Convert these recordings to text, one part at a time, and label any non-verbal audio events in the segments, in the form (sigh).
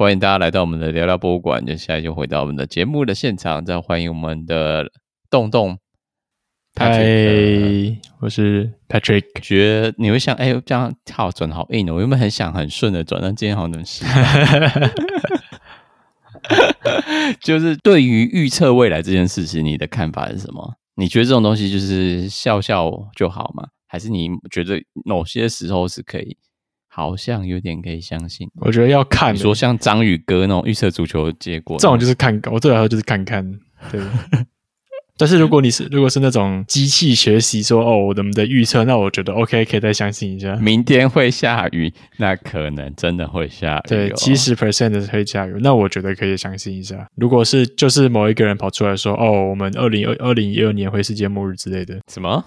欢迎大家来到我们的聊聊博物馆。就现在就回到我们的节目的现场，再欢迎我们的洞洞。嗨，我是 Patrick。觉得你会想，哎、欸，这样跳转好硬哦。我原本很想很顺的转，但今天好像是。(laughs) 就是对于预测未来这件事情，你的看法是什么？你觉得这种东西就是笑笑就好吗？还是你觉得某些时候是可以？好像有点可以相信，我觉得要看。你说像张宇哥那种预测足球结果，这种就是看，我最好就是看看。对。(laughs) 但是如果你是如果是那种机器学习说哦，我们的预测，那我觉得 OK，可以再相信一下。明天会下雨，那可能真的会下雨。对，七十 percent 的会下雨，那我觉得可以相信一下。如果是就是某一个人跑出来说哦，我们二零二二零一二年会世界末日之类的，什么？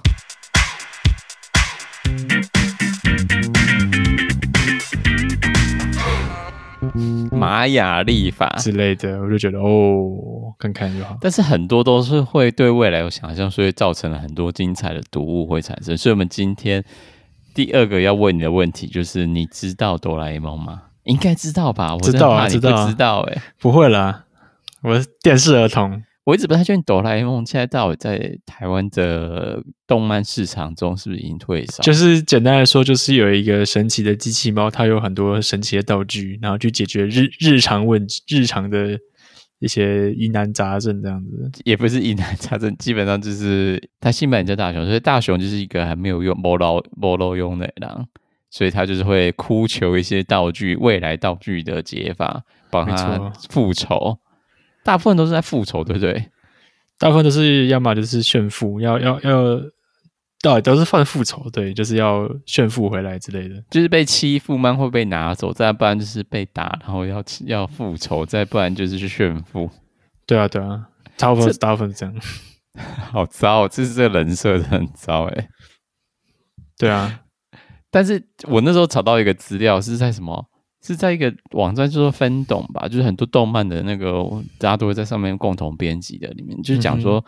玛雅历法之类的，我就觉得哦，看看就好。但是很多都是会对未来有想象，所以造成了很多精彩的读物会产生。所以，我们今天第二个要问你的问题就是：你知道哆啦 A 梦吗？应该知道吧？我知道啊，知道，知道。哎，不会啦，我是电视儿童。我一直不太确定哆啦 A 梦现在到底在台湾的动漫市场中是不是已经退烧？就是简单来说，就是有一个神奇的机器猫，它有很多神奇的道具，然后去解决日日常问日常的一些疑难杂症这样子。也不是疑难杂症，基本上就是它新版叫大雄，所以大雄就是一个还没有用、没路没路用的人，所以他就是会哭求一些道具，未来道具的解法，帮他复仇。大部分都是在复仇，对不对？大部分都是要么就是炫富，要要要，对，都是犯复仇，对，就是要炫富回来之类的。就是被欺负，慢会被拿走，再不然就是被打，然后要要复仇，再不然就是去炫富。对啊，对啊，大部分大部分是这样。(laughs) 好糟，这是这个人设很糟诶。对啊，但是我那时候找到一个资料是在什么？是在一个网站，叫做 Fandom 吧，就是很多动漫的那个，大家都会在上面共同编辑的。里面就是讲说，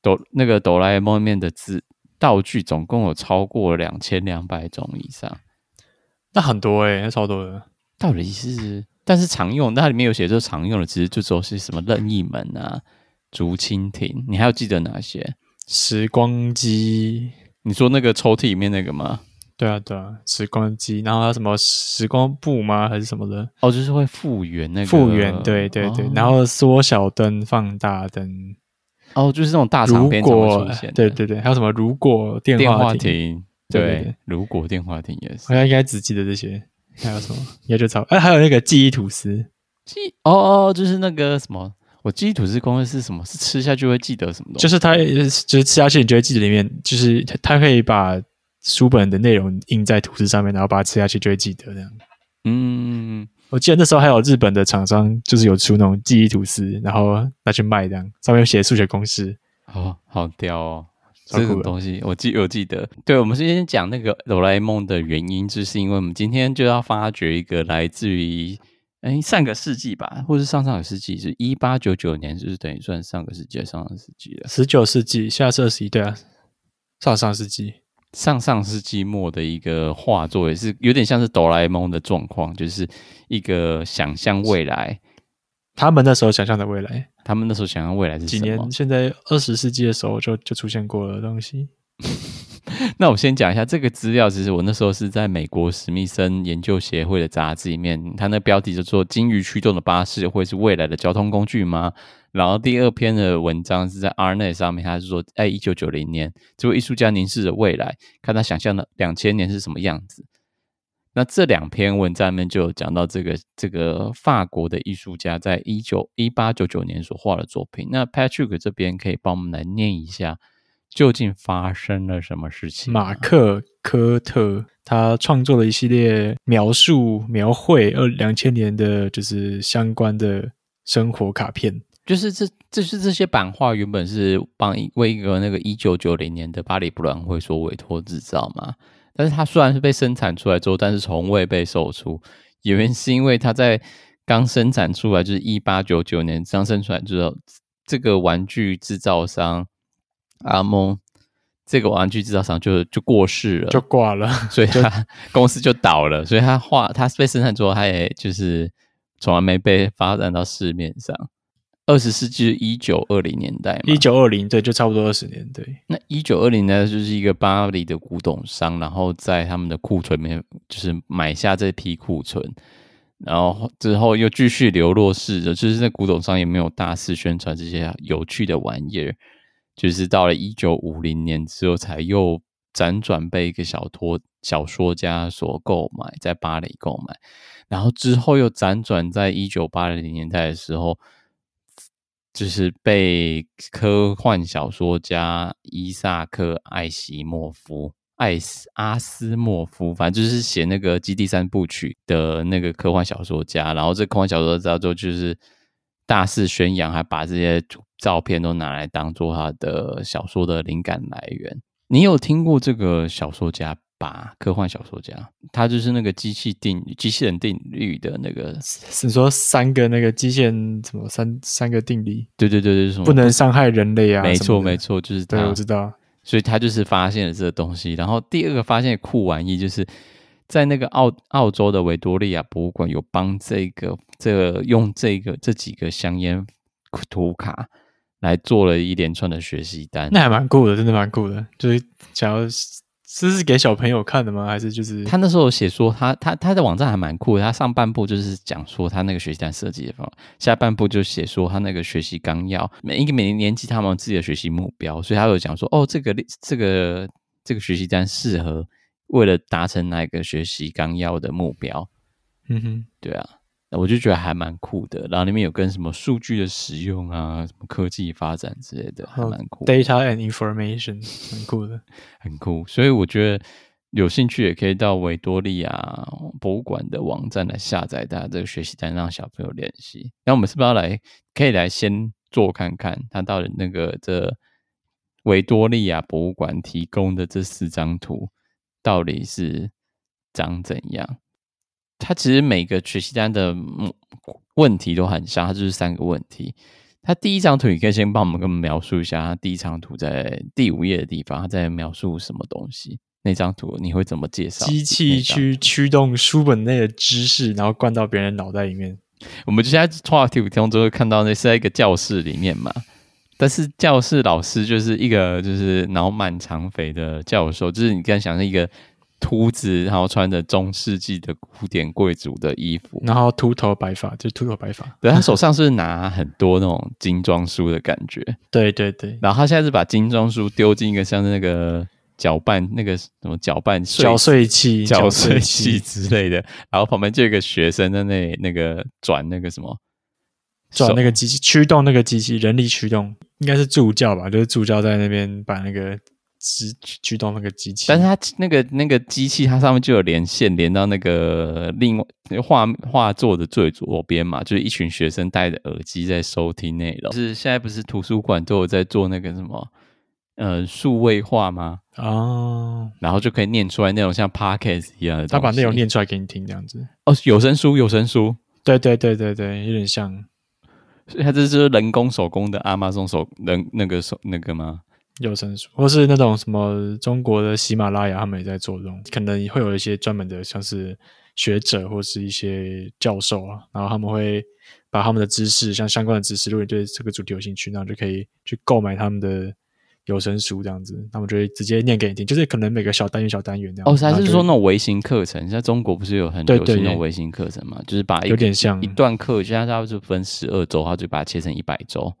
哆、嗯、那个哆啦 A 梦里面的字道具总共有超过两千两百种以上，那很多诶、欸，那超多的。到底是？但是常用，那它里面有写，就常用的其实就说是什么任意门啊、竹蜻蜓，你还有记得哪些？时光机？你说那个抽屉里面那个吗？对啊，对啊，时光机，然后还有什么时光布吗？还是什么的？哦，就是会复原那个。复原，对对对。哦、然后缩小灯、放大灯。哦，就是那种大长篇出现。对对对，还有什么？如果电话，亭，对，对，对，如果电话亭也是。我应该只记得这些。还有什么？应该就差。哎，还有那个记忆吐司。(laughs) 记哦哦，就是那个什么？我记忆吐司公司是什么？是吃下去会记得什么东西？就是它，就是吃下去你就会记得里面，就是它，它可以把。书本的内容印在吐司上面，然后把它吃下去就会记得这样。嗯，我记得那时候还有日本的厂商，就是有出那种记忆吐司，然后拿去卖这样，上面写数学公式。哦，好屌哦！这个东西我记我记得。对，我们今天讲那个哆啦 A 梦的原因，就是因为我们今天就要发掘一个来自于哎上个世纪吧，或是上上个世纪，是一八九九年，就是等于算上个世纪，上上世纪了。十九世纪，现在是二十一，对啊，上上世纪。上上世纪末的一个画作，也是有点像是哆啦 A 梦的状况，就是一个想象未来。他们那时候想象的未来，他们那时候想象未来是几年？现在二十世纪的时候就就出现过的东西。(laughs) 那我先讲一下这个资料，其实我那时候是在美国史密森研究协会的杂志里面，它那标题就做“鲸鱼驱动的巴士会是未来的交通工具吗？”然后第二篇的文章是在 RNA 上面，他是说，哎，一九九零年，这位艺术家凝视着未来，看他想象的两千年是什么样子。那这两篇文章里面就有讲到这个这个法国的艺术家在一九一八九九年所画的作品。那 Patrick 这边可以帮我们来念一下，究竟发生了什么事情？马克科特他创作了一系列描述描绘二两千年的，就是相关的生活卡片。就是这，这是这些版画原本是帮一为一个那个一九九零年的巴黎博览会所委托制造嘛，但是它虽然是被生产出来之后，但是从未被售出，原因是因为它在刚生产出来，就是一八九九年刚生产出来之后，这个玩具制造商阿蒙，这个玩具制造商就就过世了，就挂了，所以他公司就倒了，所以他画他被生产之后，他也就是。从来没被发展到市面上。二十世纪一九二零年代嘛，一九二零对，就差不多二十年对。那一九二零年代就是一个巴黎的古董商，然后在他们的库存里面就是买下这批库存，然后之后又继续流落市的，就是那古董商也没有大肆宣传这些有趣的玩意儿，就是到了一九五零年之后才又辗转被一个小托小说家所购买，在巴黎购买，然后之后又辗转在一九八零年代的时候。就是被科幻小说家伊萨克·艾西莫夫、艾斯阿斯莫夫，反正就是写那个《基地三部曲》的那个科幻小说家。然后这科幻小说家之后就是大肆宣扬，还把这些照片都拿来当做他的小说的灵感来源。你有听过这个小说家？把科幻小说家，他就是那个机器定机器人定律的那个，你说三个那个机械什么三三个定理？对对对对，什么不能伤害人类啊？没错没错，就是他，对，我知道。所以他就是发现了这个东西。然后第二个发现的酷玩意，就是在那个澳澳洲的维多利亚博物馆有帮这个这个用这个这几个香烟图卡来做了一连串的学习单，那还蛮酷的，真的蛮酷的，就是想要。这是给小朋友看的吗？还是就是他那时候写说他他他的网站还蛮酷的。他上半部就是讲说他那个学习单设计的方法，下半部就写说他那个学习纲要，每一个每年级他们有自己的学习目标，所以他有讲说哦，这个这个这个学习单适合为了达成哪个学习纲要的目标。嗯哼，对啊。我就觉得还蛮酷的，然后里面有跟什么数据的使用啊，什么科技发展之类的，还蛮酷的。Data and information，很酷的，很酷。所以我觉得有兴趣也可以到维多利亚博物馆的网站来下载大家这个学习单，让小朋友练习。那我们是不是要来，可以来先做看看，他到底那个这维多利亚博物馆提供的这四张图到底是长怎样？它其实每个学习单的问题都很像，它就是三个问题。它第一张图，你可以先帮我们跟我们描述一下，它第一张图在第五页的地方，它在描述什么东西？那张图你会怎么介绍？机器去驱动书本内的知识，然后灌到别人脑袋里面。我们就现在画图中就会看到，那是在一个教室里面嘛。但是教室老师就是一个就是脑满肠肥的教授，就是你刚才想象一个。秃子，然后穿着中世纪的古典贵族的衣服，然后秃头白发，就秃头白发。对，他手上是拿很多那种精装书的感觉。对对对。然后他现在是把精装书丢进一个像那个搅拌那个什么搅拌搅碎器、搅碎器之类的。然后旁边就有一个学生在那那个转那个什么转那个机器驱动那个机器人力驱动，应该是助教吧？就是助教在那边把那个。驱驱动那个机器，但是它那个那个机器，它上面就有连线连到那个另外画画作的最左边嘛，就是一群学生戴着耳机在收听内容。就是现在不是图书馆都有在做那个什么呃数位化吗？哦，然后就可以念出来那种像 Podcast 一样的，他把内容念出来给你听，这样子。哦，有声书，有声书，对对对对对，有点像。所以它这是人工手工的 Amazon 手人那个手那个吗？有声书，或是那种什么中国的喜马拉雅，他们也在做这种，可能会有一些专门的，像是学者或是一些教授啊，然后他们会把他们的知识，像相关的知识，如果你对这个主题有兴趣，那就可以去购买他们的有声书这样子，他们就会直接念给你听，就是可能每个小单元小单元这样。哦，还是说那种微型课程？像中国不是有很多那种微型课程嘛？就是把有点像一段课，现在它就分十二周，它就把它切成一百周，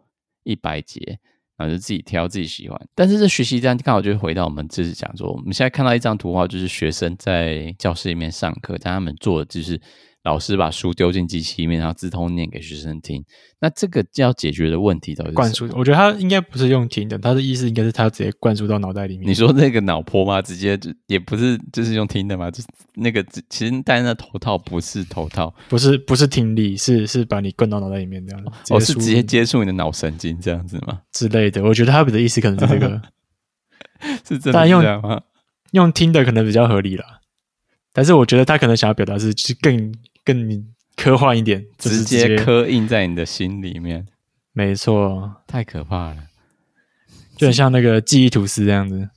一百节。然后就自己挑自己喜欢，但是这学习单刚好就回到我们这次讲座，我们现在看到一张图画，就是学生在教室里面上课，但他们做的就是。老师把书丢进机器里面，然后自动念给学生听。那这个要解决的问题到底是灌输？我觉得他应该不是用听的，他的意思应该是他直接灌输到脑袋里面。你说那个脑波吗？直接就也不是，就是用听的吗？就是那个其实戴那头套不是头套，不是不是听力，是是把你灌到脑袋里面这样子。哦，是直接接触你的脑神经这样子吗？之类的。我觉得他的意思可能是这个，(laughs) 是真的这样吗？用，用听的可能比较合理啦。但是我觉得他可能想要表达是，是更。更科幻一点，直接刻印在你的心里面。没错，太可怕了，就很像那个记忆吐司这样子。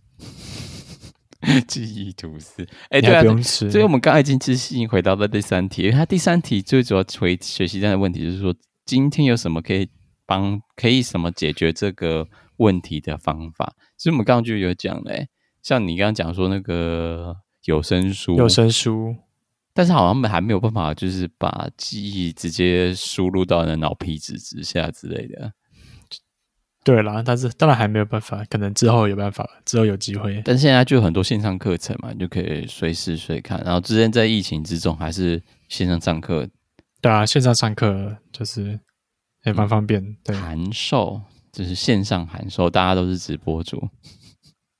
(laughs) 记忆吐司，哎、欸，对啊，不用吃。所以我们刚才已经自信回答了第三题，因为它第三题最主要回学习这样的问题，就是说今天有什么可以帮，可以什么解决这个问题的方法。所以我们刚刚就有讲嘞，像你刚刚讲说那个有声书，有声书，但是好像还没有办法，就是把记忆直接输入到你的脑皮质之下之类的。对啦，但是当然还没有办法，可能之后有办法，之后有机会。但是现在就有很多线上课程嘛，你就可以随时随看。然后之前在疫情之中还是线上上课，对啊，线上上课就是也蛮方便。对，函授就是线上函授，大家都是直播主，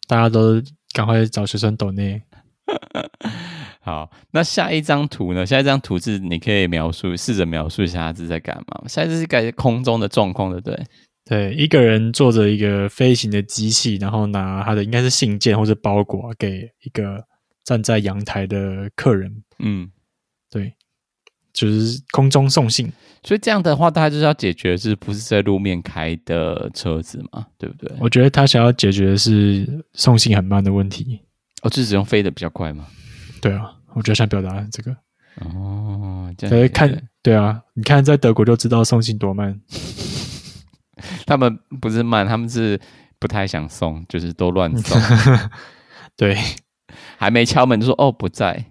大家都赶快找学生抖内。(laughs) 好，那下一张图呢？下一张图是你可以描述，试着描述一下它是在干嘛。下一次是改空中的状况，对不对？对，一个人坐着一个飞行的机器，然后拿他的应该是信件或者包裹给一个站在阳台的客人。嗯，对，就是空中送信。所以这样的话，大家就是要解决是不是在路面开的车子嘛？对不对？我觉得他想要解决的是送信很慢的问题。哦，就是只用飞的比较快吗？对啊，我觉得想表达这个。哦，这样。所以看，对啊，你看在德国就知道送信多慢。(laughs) 他们不是慢，他们是不太想送，就是都乱送。(laughs) 对，还没敲门就说哦不在，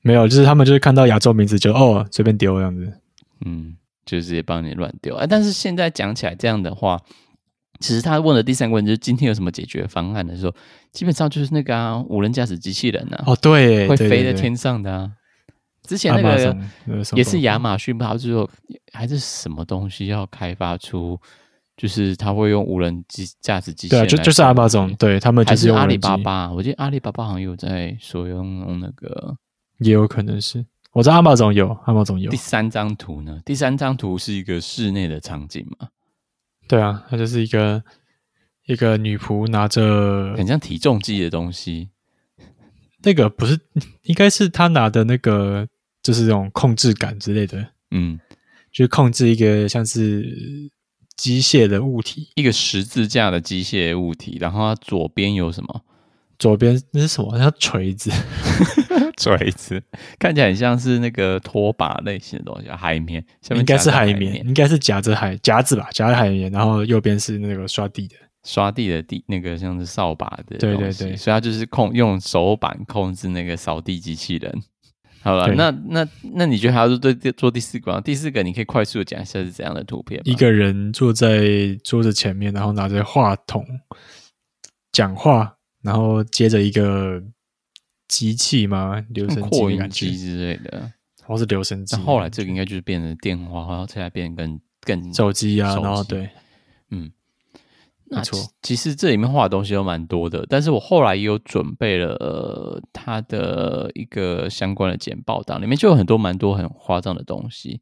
没有，就是他们就是看到亚洲名字就哦随便丢这样子，嗯，就是也帮你乱丢。哎，但是现在讲起来这样的话，其实他问的第三个问题就是今天有什么解决方案的时候，基本上就是那个啊无人驾驶机器人啊，哦对，会飞在天上的啊。之前那个也是亚马逊吧，最后还是什么东西要开发出，就是他会用无人机驾驶机器人。对，就就是阿马总，对他们就是用阿里巴巴。我记得阿里巴巴好像有在说用那个，也有可能是。我知道亚马总有，阿马总有。第三张图呢？第三张图是一个室内的场景嘛？对啊，它就是一个一个女仆拿着很像体重计的东西。(laughs) 那个不是，应该是他拿的那个。就是这种控制杆之类的，嗯，就是控制一个像是机械的物体，一个十字架的机械物体。然后它左边有什么？左边那是什么？像锤子，(laughs) 锤子看起来很像是那个拖把类型的东西，海绵，下面应该是海绵，应该是夹着海夹子吧，夹着海绵。然后右边是那个刷地的，刷地的地那个像是扫把的，对对对，所以它就是控用手板控制那个扫地机器人。(laughs) 好了，那那那你觉得还要做做第四个？第四个你可以快速的讲一下是怎样的图片？一个人坐在桌子前面，然后拿着话筒讲话，然后接着一个机器吗？留声机、扩音机之类的，或是留声机。后来这个应该就是变成电话，然后现在变成更更手机啊，然后对，嗯。没错，其实这里面画的东西都蛮多的，但是我后来也有准备了、呃、它的一个相关的简报档，里面就有很多蛮多很夸张的东西，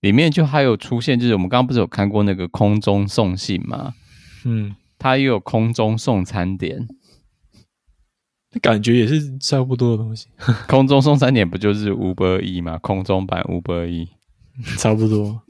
里面就还有出现，就是我们刚刚不是有看过那个空中送信吗？嗯，它也有空中送餐点，感觉也是差不多的东西。(laughs) 空中送餐点不就是 Uber E 吗？空中版 Uber E，差不多。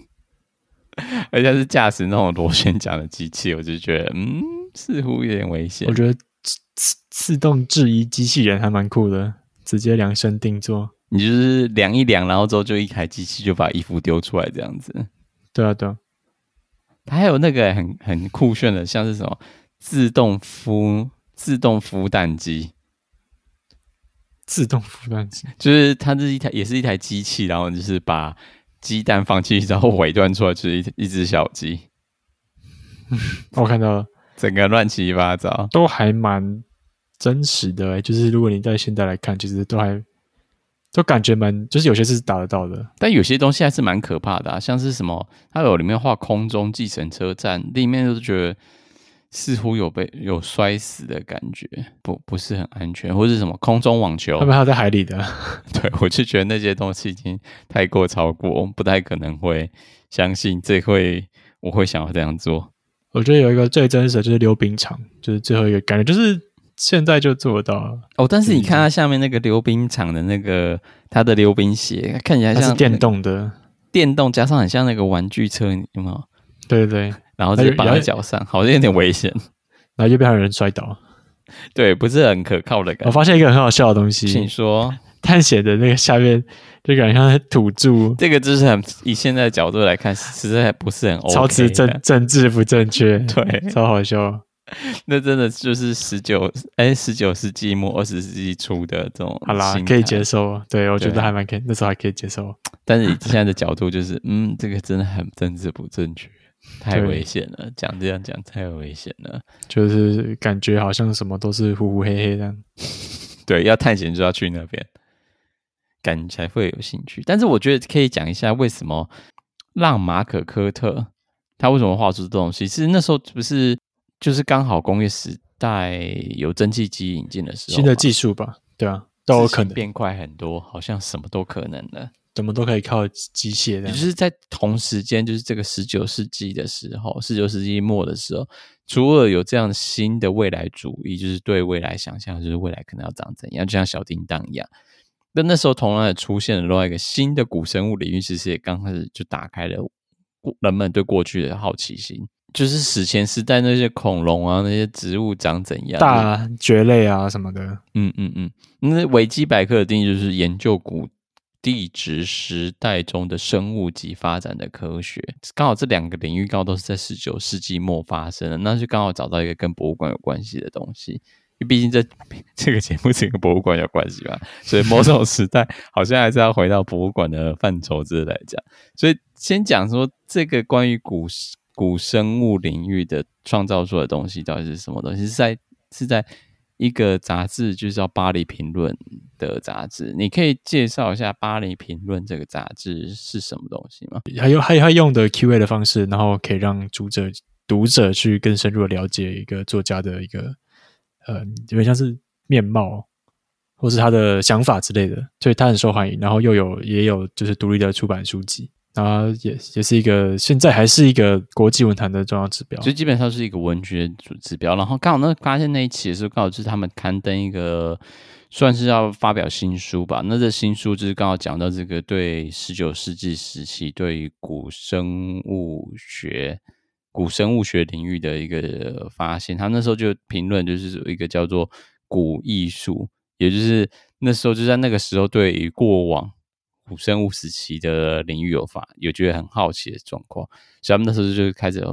(laughs) 而且是驾驶那种螺旋桨的机器，我就觉得，嗯，似乎有点危险。我觉得自自动制衣机器人还蛮酷的，直接量身定做。你就是量一量，然后之后就一台机器就把衣服丢出来这样子。对啊，对啊。它还有那个很很酷炫的，像是什么自动孵自动孵蛋机。自动孵蛋机就是它是一台，也是一台机器，然后就是把。鸡蛋放进去，然后尾端出来就是一一只小鸡。(laughs) 我看到了，整个乱七八糟，都还蛮真实的、欸。就是如果你在现在来看，其实都还都感觉蛮，就是有些是打得到的，但有些东西还是蛮可怕的、啊，像是什么，它有里面画空中计程车站，里面都觉得。似乎有被有摔死的感觉，不不是很安全，或是什么空中网球，他们还在海里的。(laughs) 对，我就觉得那些东西已经太过超过，不太可能会相信这会我会想要这样做。我觉得有一个最真实的就是溜冰场，就是最后一个感觉，就是现在就做到了。哦，但是你看它下面那个溜冰场的那个它的溜冰鞋，看起来像是电动的，电动加上很像那个玩具车，有没有？对对对。然后就绑在脚上，好像有点危险。然后右边还有人摔倒，(laughs) 对，不是很可靠的感觉。我发现一个很好笑的东西，请说。探险的那个下面就感觉像土著，这个就是很以现在的角度来看，实在不是很 OK，超级政 (laughs) 政治不正确，对，超好笑。那真的就是十九哎，十九世纪末二十世纪初的这种，好啦，可以接受。对，我觉得还蛮可以，那时候还可以接受。但是以现在的角度，就是嗯，这个真的很政治不正确，太危险了。讲这样讲太危险了，就是感觉好像什么都是呼呼黑黑的。(laughs) 对，要探险就要去那边。感觉才会有兴趣，但是我觉得可以讲一下为什么让马可科特他为什么画出这东西？其实那时候不是就是刚好工业时代有蒸汽机引进的时候，新的技术吧？对啊，都有可能变快很多，好像什么都可能了，怎么都可以靠机械的。就是在同时间，就是这个十九世纪的时候，十九世纪末的时候，除了有这样新的未来主义，就是对未来想象，就是未来可能要长怎样，就像小叮当一样。那那时候，同样也出现了另外一个新的古生物领域，其实也刚开始就打开了人们对过去的好奇心，就是史前时代那些恐龙啊，那些植物长怎样，大蕨类啊什么的。嗯嗯嗯，那维基百科的定义就是研究古地质时代中的生物及发展的科学。刚好这两个领域刚好都是在十九世纪末发生的，那就刚好找到一个跟博物馆有关系的东西。因为毕竟这 (laughs) 这个节目是跟博物馆有关系吧，所以某种时代好像还是要回到博物馆的范畴之类来讲。所以先讲说这个关于古古生物领域的创造出的东西到底是什么东西？是在是在一个杂志，就是叫《巴黎评论》的杂志。你可以介绍一下《巴黎评论》这个杂志是什么东西吗？还有还有用的 Q&A 的方式，然后可以让读者读者去更深入的了解一个作家的一个。呃，有点像是面貌，或是他的想法之类的，所以他很受欢迎。然后又有也有就是独立的出版书籍，啊也也是一个现在还是一个国际文坛的重要指标，就基本上是一个文学指标。然后刚好那发现那一期的时候，刚好就是他们刊登一个算是要发表新书吧。那这新书就是刚好讲到这个对十九世纪时期对于古生物学。古生物学领域的一个发现，他那时候就评论，就是有一个叫做古艺术，也就是那时候就在那个时候，对于过往古生物时期的领域有发有觉得很好奇的状况，所以他们那时候就开始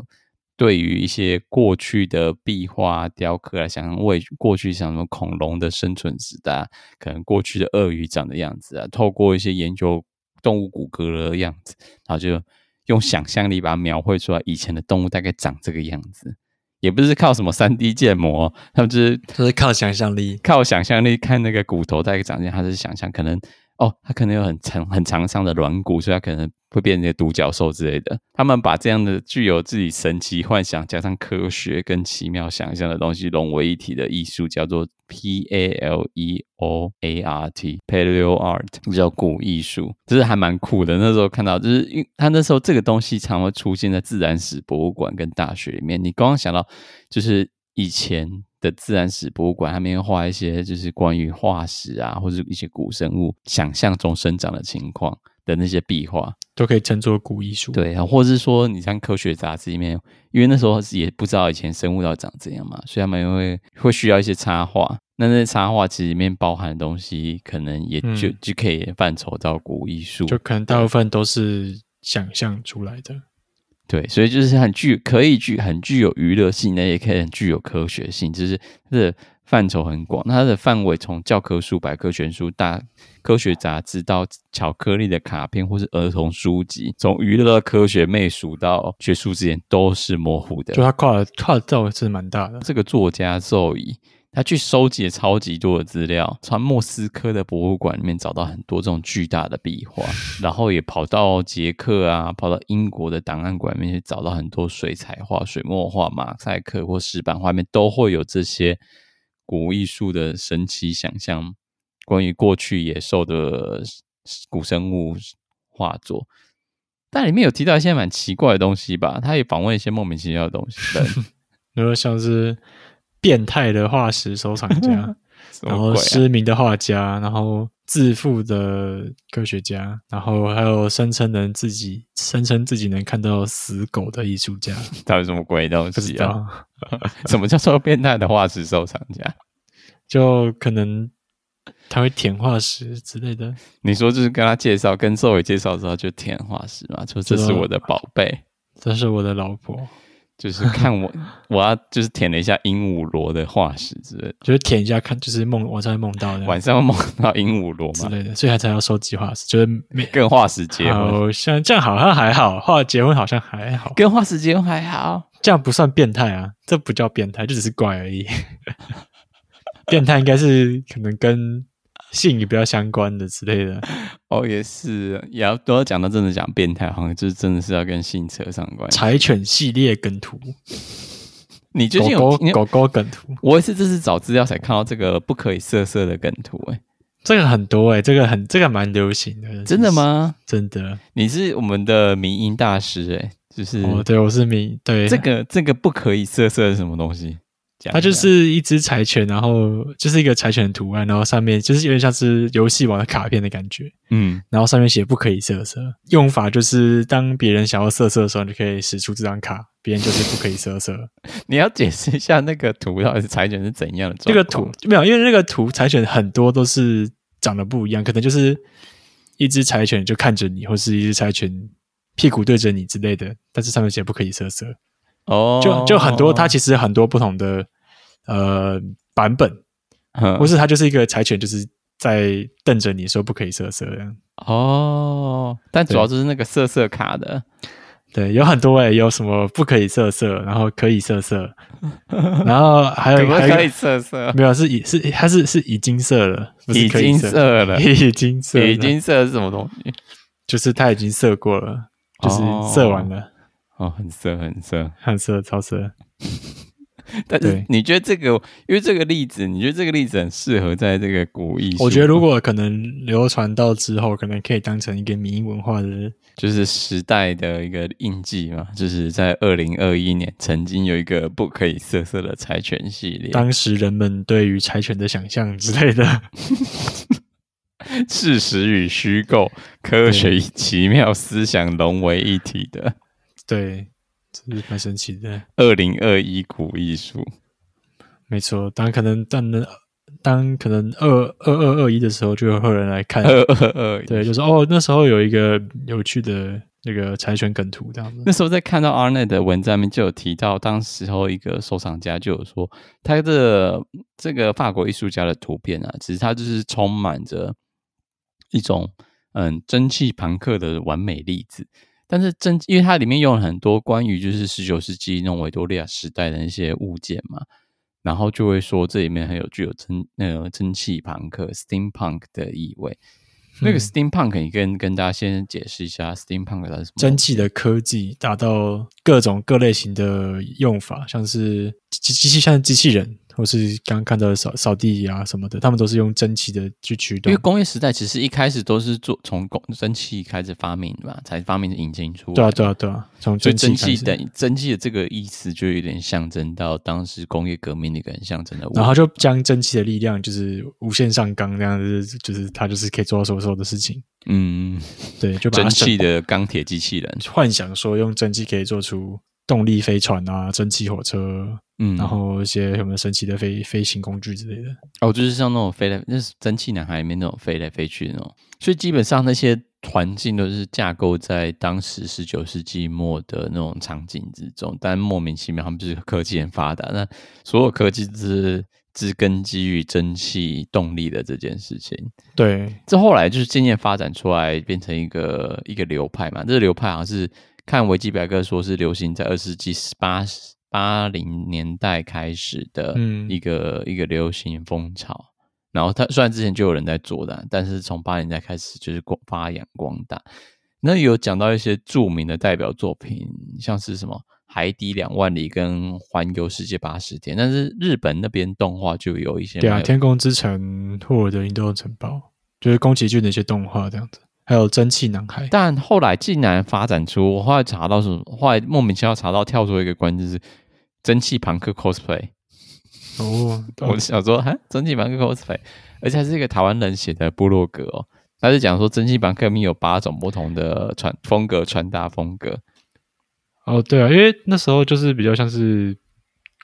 对于一些过去的壁画、雕刻啊想象，为过去像什么恐龙的生存时代，可能过去的鳄鱼长的样子啊，透过一些研究动物骨骼的样子，然后就。用想象力把它描绘出来，以前的动物大概长这个样子，也不是靠什么三 D 建模，他们就是就是靠想象力，靠想象力看那个骨头大概长这样，他是想象可能。哦，它可能有很长很长长的软骨，所以它可能会变成独角兽之类的。他们把这样的具有自己神奇幻想，加上科学跟奇妙想象的东西融为一体的艺术，叫做 P A L E O A R T，Paleo Art，叫古艺术，就是还蛮酷的。那时候看到，就是因为他那时候这个东西常会出现在自然史博物馆跟大学里面。你刚刚想到，就是以前。的自然史博物馆，他们会画一些就是关于化石啊，或者一些古生物想象中生长的情况的那些壁画，都可以称作古艺术。对啊，或者是说，你像科学杂志里面，因为那时候也不知道以前生物要长怎样嘛，所以他们也会会需要一些插画。那那些插画其实里面包含的东西，可能也就、嗯、就可以范畴到古艺术，就可能大部分都是想象出来的。对，所以就是很具可以具很具有娱乐性，那也可以很具有科学性，就是它的范畴很广。它的范围从教科书、百科全书、大科学杂志到巧克力的卡片，或是儿童书籍，从娱乐科学媚俗到学术之间都是模糊的。就它跨的跨的范围是蛮大的。这个作家邹乙。他去收集了超级多的资料，从莫斯科的博物馆里面找到很多这种巨大的壁画，(sighs) 然后也跑到捷克啊，跑到英国的档案馆里面去找到很多水彩画、水墨画、马赛克或石板画面，都会有这些古艺术的神奇想象，关于过去野兽的古生物画作。但里面有提到一些蛮奇怪的东西吧？他也访问一些莫名其妙的东西，比 (laughs) 如像是。变态的化石收藏家，(laughs) 然后失明的画家，然后自负的科学家，然后还有声称能自己声称自己能看到死狗的艺术家，(laughs) 到底什么鬼东西啊？(laughs) 什么叫做变态的化石收藏家？就可能他会舔化石之类的。你说就是跟他介绍，跟周伟介绍之后就舔化石嘛？说这是我的宝贝，这是我的老婆。就是看我，(laughs) 我要就是舔了一下鹦鹉螺的化石之类的，就是舔一下看，就是梦晚上会梦到的，晚上会梦到鹦鹉螺之类的，所以他才要收集化石，就是没 (laughs) 跟化石结婚，好像这样好像还好，化结婚好像还好，跟化石结婚还好，这样不算变态啊，这不叫变态，就只是怪而已。(laughs) 变态应该是可能跟。性也比较相关的之类的，(laughs) 哦，也是，也要都要讲到真的讲变态，好像就是真的是要跟性扯上关系。柴犬系列梗图，(laughs) 你最近有狗狗，梗图？我也是，这是找资料才看到这个不可以色色的梗图，欸，哎，这个很多哎，欸，这个很这个蛮流行的，真的吗？真的，你是我们的迷音大师哎，欸，就是哦，对，我是迷，对，这个这个不可以色色是什么东西？它就是一只柴犬，然后就是一个柴犬的图案，然后上面就是有点像是游戏王的卡片的感觉，嗯，然后上面写不可以色色，用法就是当别人想要色色的时候，你就可以使出这张卡，别人就是不可以色色。(laughs) 你要解释一下那个图到底是柴犬是怎样的？这个图没有，因为那个图柴犬很多都是长得不一样，可能就是一只柴犬就看着你，或是一只柴犬屁股对着你之类的，但是上面写不可以色色。哦，就就很多，它其实很多不同的。呃，版本，不是，它就是一个柴犬，就是在瞪着你说不可以色色这样。哦，但主要就是那个色色卡的，对，有很多哎、欸，有什么不可以色色，然后可以色色，(laughs) 然后还有还可以色色，没有是已是它是是已经色了，不是可以色，已经色 (laughs) 了，已经色，已经色是什么东西？就是它已经色过了，就是色完了，哦，哦，很色，很色，很色，超色。(laughs) 但是你觉得这个，因为这个例子，你觉得这个例子很适合在这个古艺术？我觉得如果可能流传到之后，可能可以当成一个民文化的，就是时代的一个印记嘛。就是在二零二一年，曾经有一个不可以色色的柴犬系列，当时人们对于柴犬的想象之类的，(laughs) 事实与虚构，科学与奇妙思想融为一体的，对。这是蛮神奇的。二零二一古艺术，没错。当可能，当能，当可能二二二二一的时候，就会有人来看。二二二，对，就是哦，那时候有一个有趣的那个柴犬梗图，这样子。那时候在看到 Arnet 的文章里面就有提到，当时候一个收藏家就有说，他的这个法国艺术家的图片啊，其实他就是充满着一种嗯蒸汽朋克的完美例子。但是真，因为它里面用了很多关于就是十九世纪那种维多利亚时代的那些物件嘛，然后就会说这里面很有具有蒸那个蒸汽朋克 （steampunk） 的意味。嗯、那个 steampunk，你跟跟大家先解释一下 steampunk 它是什么？蒸汽的科技达到各种各类型的用法，像是机机器，像机器人。或是刚刚看到的扫扫地啊什么的，他们都是用蒸汽的去驱动。因为工业时代其实一开始都是做从工蒸汽开始发明的嘛，才发明引进出来。对啊，对啊，对啊，从蒸汽。的蒸汽的这个意思就有点象征到当时工业革命的一个很象征的。然后就将蒸汽的力量就是无限上纲，这样子就是它就是可以做到所有所有的事情。嗯，对，就把蒸汽的钢铁机器人，幻想说用蒸汽可以做出。动力飞船啊，蒸汽火车，嗯，然后一些什么神奇的飞飞行工具之类的。哦，就是像那种飞来，那是蒸汽男孩里面那种飞来飞去的那种。所以基本上那些环境都是架构在当时十九世纪末的那种场景之中。但莫名其妙，他们就是科技很发达，那所有科技是植根基于蒸汽动力的这件事情。对，这后来就是渐渐发展出来，变成一个一个流派嘛。这个流派好像是。看维基百科说是流行在二十世纪八八零年代开始的一个、嗯、一个流行风潮，然后它虽然之前就有人在做的，但是从八零年代开始就是光发扬光大。那有讲到一些著名的代表作品，像是什么《海底两万里》跟《环游世界八十天》，但是日本那边动画就有一些，对啊，《天空之城》、《霍尔的移动城堡》，就是宫崎骏的一些动画这样子。还有蒸汽男孩，但后来竟然发展出，我后来查到什么？后来莫名其妙查到跳出一个关键字，蒸汽朋克 cosplay。哦，我想说，哈，蒸汽朋克 cosplay，而且还是一个台湾人写的部落格哦。他是讲说，蒸汽朋克里面有八种不同的穿风格、穿搭风格。哦，对啊，因为那时候就是比较像是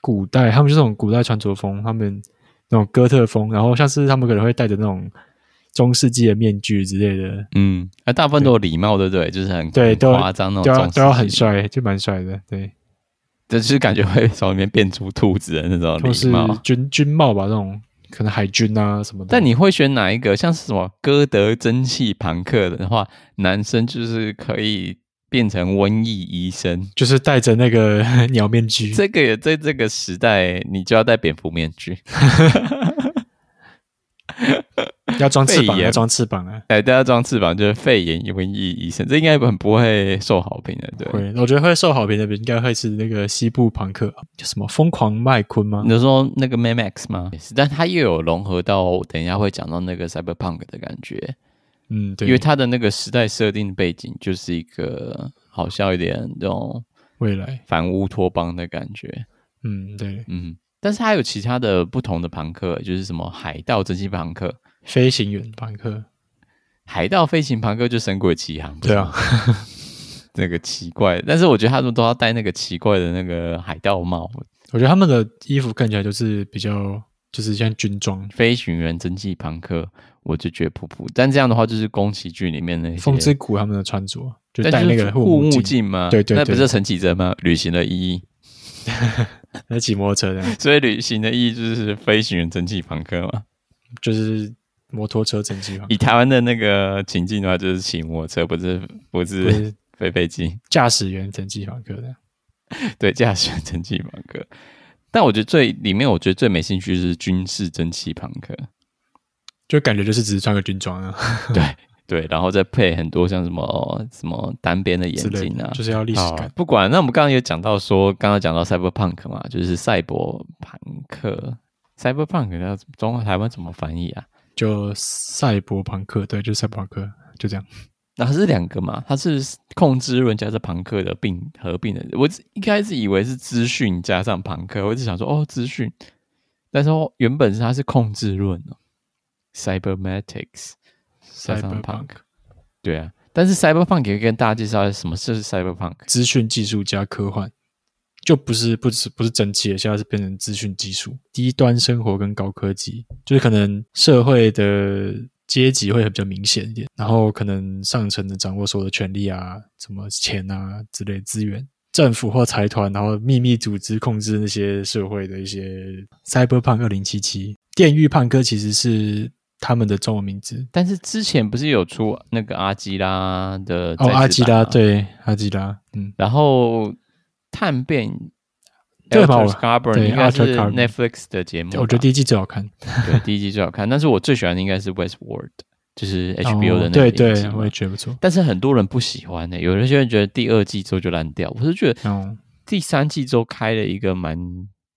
古代，他们就是这种古代穿着风，他们那种哥特风，然后像是他们可能会带着那种中世纪的面具之类的。嗯，啊，大部分都有礼帽，对不对？就是很对，都夸张那种都要都要很帅，就蛮帅的。对，就是感觉会从里面变出兔子的那种礼帽，军军帽吧，那种可能海军啊什么的。但你会选哪一个？像是什么歌德蒸汽朋克的话，男生就是可以。变成瘟疫医生，就是戴着那个 (laughs) 鸟面具。这个也在这个时代，你就要戴蝙蝠面具，(laughs) 要装翅膀，要装翅膀啊！哎，都要装翅膀，就是肺炎瘟疫医生，这应该很不会受好评的。对，会，我觉得会受好评的，应该会是那个西部朋克，叫什么疯狂麦昆吗？你说那个 Max 吗？但他又有融合到，等一下会讲到那个 Cyberpunk 的感觉。嗯，对，因为他的那个时代设定背景就是一个好笑一点这种未来反乌托邦的感觉。嗯，对，嗯，但是还有其他的不同的朋克，就是什么海盗蒸汽朋克、飞行员朋克、海盗飞行朋克就神鬼奇航，对啊，(laughs) 那个奇怪，但是我觉得他们都要戴那个奇怪的那个海盗帽。我觉得他们的衣服看起来就是比较。就是像军装，飞行员蒸汽朋克，我就觉得普普。但这样的话，就是宫崎骏里面那些风之谷他们的穿着，就戴那个护目镜吗？对对，对，那不是陈启贞吗？旅行的意义，(laughs) 那骑摩托车的，(laughs) 所以旅行的意义就是飞行员蒸汽朋克嘛，就是摩托车蒸汽朋克。以台湾的那个情境的话，就是骑摩托车，不是不是飞飞机，驾驶员蒸汽朋克的，(laughs) 对，驾驶员蒸汽朋克。但我觉得最里面，我觉得最没兴趣是军事蒸汽朋克，就感觉就是只是穿个军装啊，(laughs) 对对，然后再配很多像什么什么单边的眼镜啊，就是要历史感。不管，那我们刚刚有讲到说，刚刚讲到 cyberpunk 嘛，就是赛博朋克，cyberpunk 要中国台湾怎么翻译啊？就赛博朋克，对，就赛博朋克，就这样。那它是两个嘛？它是控制论加上朋克的并合并的。我一开始以为是资讯加上朋克，我一直想说哦，资讯，但是原本是它是控制论哦，cybermatics 加上 punk 对啊。但是 cyberpunk 可以跟大家介绍一下什么是 cyberpunk？资讯技术加科幻，就不是不是不是蒸汽的，现在是变成资讯技术，低端生活跟高科技，就是可能社会的。阶级会比较明显一点，然后可能上层的掌握所有的权利啊，什么钱啊之类资源，政府或财团，然后秘密组织控制那些社会的一些。Cyberpunk 二零七七，电驭朋克其实是他们的中文名字，但是之前不是有出那个阿基拉的哦，阿基拉对阿基拉，嗯，然后探变。对吧？对，应该是 Netflix 的节目。我觉得第一季最好看。对，第一季最好看。但是我最喜欢的应该是 Westworld，就是 HBO 的那个。对对，我也觉得不错。但是很多人不喜欢呢，有些人觉得第二季之后就烂掉。我是觉得，第三季之后开了一个蛮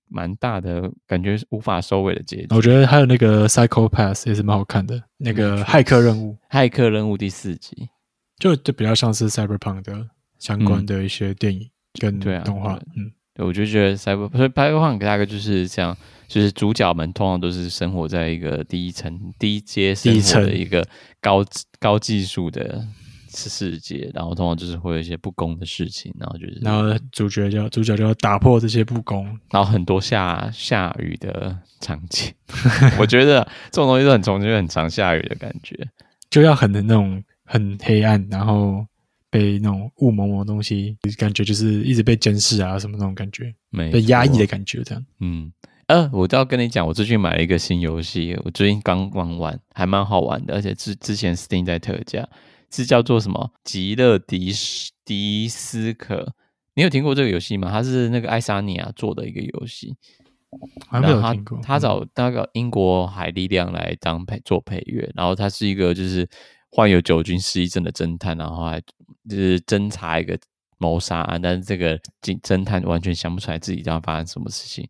蛮大的感觉，无法收尾的结局。我觉得还有那个 Psycho-Pass 也是蛮好看的，那个骇客任务，骇客任务第四集，就就比较像是 Cyberpunk 的相关的一些电影跟对啊动画，嗯。对，我就觉得 cyber，所以 cyberpunk 大概就是这样，就是主角们通常都是生活在一个第一层、低阶生活的一个高高技术的世界，然后通常就是会有一些不公的事情，然后就是，然后主角就要主角就要打破这些不公，然后很多下下雨的场景，(laughs) 我觉得这种东西都很重，就很常下雨的感觉，就要很的那种很黑暗，然后。被那种雾蒙蒙的东西，感觉就是一直被监视啊，什么那种感觉，被压抑的感觉，这样。嗯，呃，我都要跟你讲，我最近买了一个新游戏，我最近刚玩完，还蛮好玩的，而且之之前 Steam 在特价，是叫做什么《极乐迪斯迪斯科》，你有听过这个游戏吗？它是那个爱沙尼亚做的一个游戏，还没有听过。他找那个英国海力量来当配做配乐，然后它是一个就是。患有酒精失忆症的侦探，然后还就是侦查一个谋杀案，但是这个警侦探完全想不出来自己将要发生什么事情。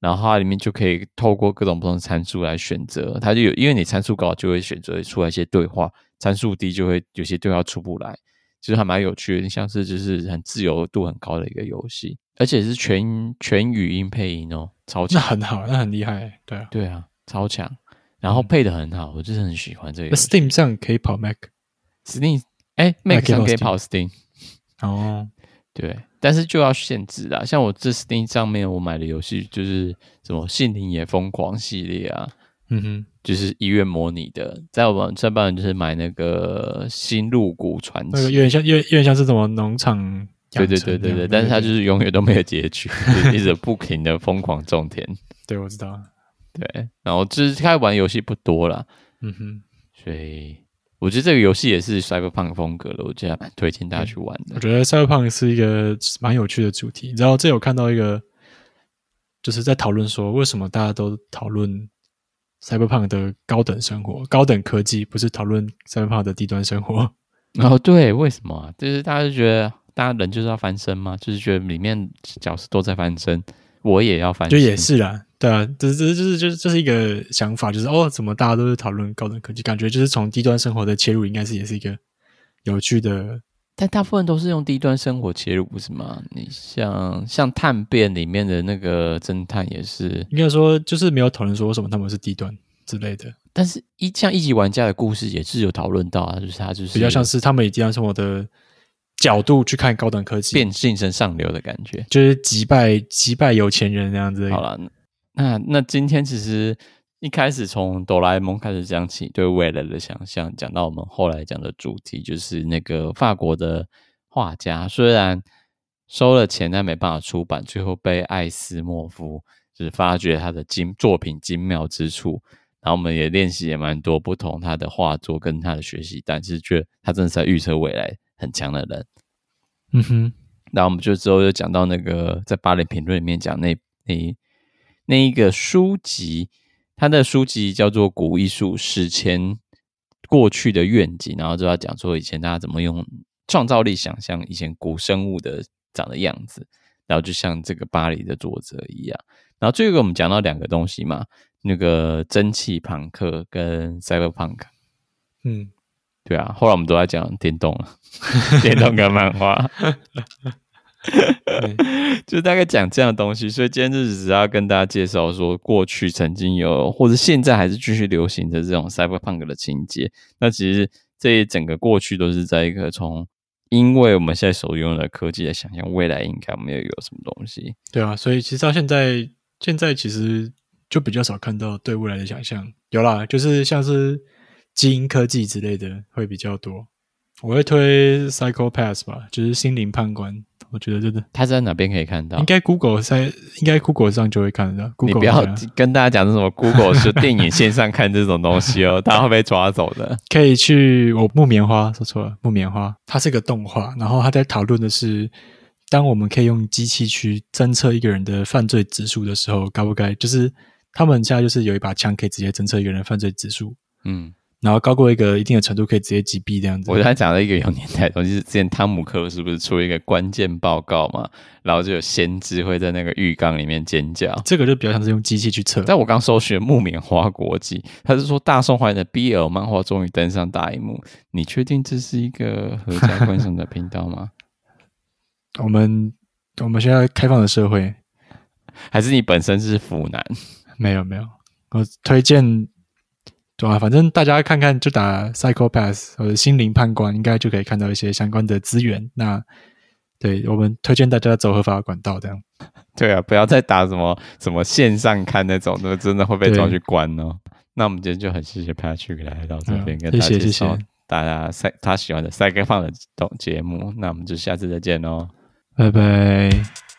然后它里面就可以透过各种不同的参数来选择，它就有因为你参数高就会选择出来一些对话，参数低就会有些对话出不来。其实还蛮有趣的，像是就是很自由度很高的一个游戏，而且是全全语音配音哦，超强，那很好，那很厉害，对啊，对啊，超强，然后配的很好，我就是很喜欢这个。Steam 上可以跑 Mac，Steam 哎，Mac 上可以跑 Steam，哦，对，但是就要限制啦，像我这 Steam 上面我买的游戏就是什么《信灵也疯狂》系列啊。嗯哼，就是医院模拟的，在我们这边就是买那个《新入谷传奇》，那个有点像，有有点像是什么农场，对对对对对，但是它就是永远都没有结局，(laughs) 一直不停的疯狂种田。对，我知道。对，然后就是开玩游戏不多啦。嗯哼，所以我觉得这个游戏也是 Cyberpunk 风格的，我觉得蛮推荐大家去玩的。我觉得 Cyberpunk 是一个蛮有趣的主题。你知道，这有看到一个，就是在讨论说，为什么大家都讨论。Cyberpunk 的高等生活、高等科技，不是讨论 Cyberpunk 的低端生活。然后、哦、对，为什么啊？就是大家就觉得，大家人就是要翻身嘛？就是觉得里面角色都在翻身，我也要翻身。就也是啦，对啊，这这就是就是这是一个想法，就是哦，怎么大家都是讨论高等科技？感觉就是从低端生活的切入，应该是也是一个有趣的。但大部分都是用低端生活切入，不是吗？你像像探变里面的那个侦探也是，应该说就是没有讨论说为什么他们是低端之类的。但是一像一级玩家的故事也是有讨论到啊，就是他就是比较像是他们以低端生活的角度去看高等科技，变晋升上流的感觉，就是击败击败有钱人那样子。好了，那那今天其实。一开始从哆啦 A 梦开始讲起，对未来的想象，讲到我们后来讲的主题，就是那个法国的画家，虽然收了钱，但没办法出版，最后被艾斯莫夫就是发掘他的精作品精妙之处。然后我们也练习也蛮多不同他的画作跟他的学习，但是觉得他真的是在预测未来很强的人。嗯哼，然后我们就之后就讲到那个在巴黎评论里面讲那那那一个书籍。他的书籍叫做《古艺术史前过去的愿景》，然后就要讲说以前大家怎么用创造力想象以前古生物的长的样子，然后就像这个巴黎的作者一样。然后最后我们讲到两个东西嘛，那个蒸汽朋克跟 Cyberpunk。嗯，对啊，后来我们都在讲电动了，(laughs) 电动跟漫画。(laughs) 就大概讲这样的东西，所以今天就只是要跟大家介绍说，过去曾经有，或者现在还是继续流行的这种 cyberpunk 的情节。那其实这一整个过去都是在一个从，因为我们现在所拥有的科技来想象未来应该没有有什么东西。对啊，所以其实到现在，现在其实就比较少看到对未来的想象。有啦，就是像是基因科技之类的会比较多。我会推 Psycho-Pass 吧，就是心灵判官。我觉得真的，他在哪边可以看到？应该 Google 在，应该 Google 上就会看得到。Google 你不要跟大家讲什么 Google 是电影线上看这种东西哦，(laughs) 他会被抓走的。可以去我木棉花说错了，木棉花，它是个动画，然后他在讨论的是，当我们可以用机器去侦测一个人的犯罪指数的时候，该不该？就是他们现在就是有一把枪可以直接侦测一个人犯罪指数。嗯。然后高过一个一定的程度，可以直接击毙这样子。我刚才讲了一个有年代的东西，是之前汤姆克鲁是不是出了一个关键报告嘛？然后就有先知会在那个浴缸里面尖叫。这个就比较像是用机器去测。但我刚搜寻木棉花国际，他是说大受欢迎的 BL 漫画终于登上大荧幕。你确定这是一个合家观赏的频道吗？(laughs) 我们我们现在开放的社会，还是你本身是腐男？没有没有，我推荐。对啊，反正大家看看就打 Psychopath 或者心灵判官，应该就可以看到一些相关的资源。那对我们推荐大家走合法的管道，这样。对啊，不要再打什么什么线上看那种，那真的会被抓去关哦。那我们今天就很谢谢 Patrick 来到这边，嗯、跟大家介绍大家赛他喜欢的赛格放的节目。那我们就下次再见喽，拜拜。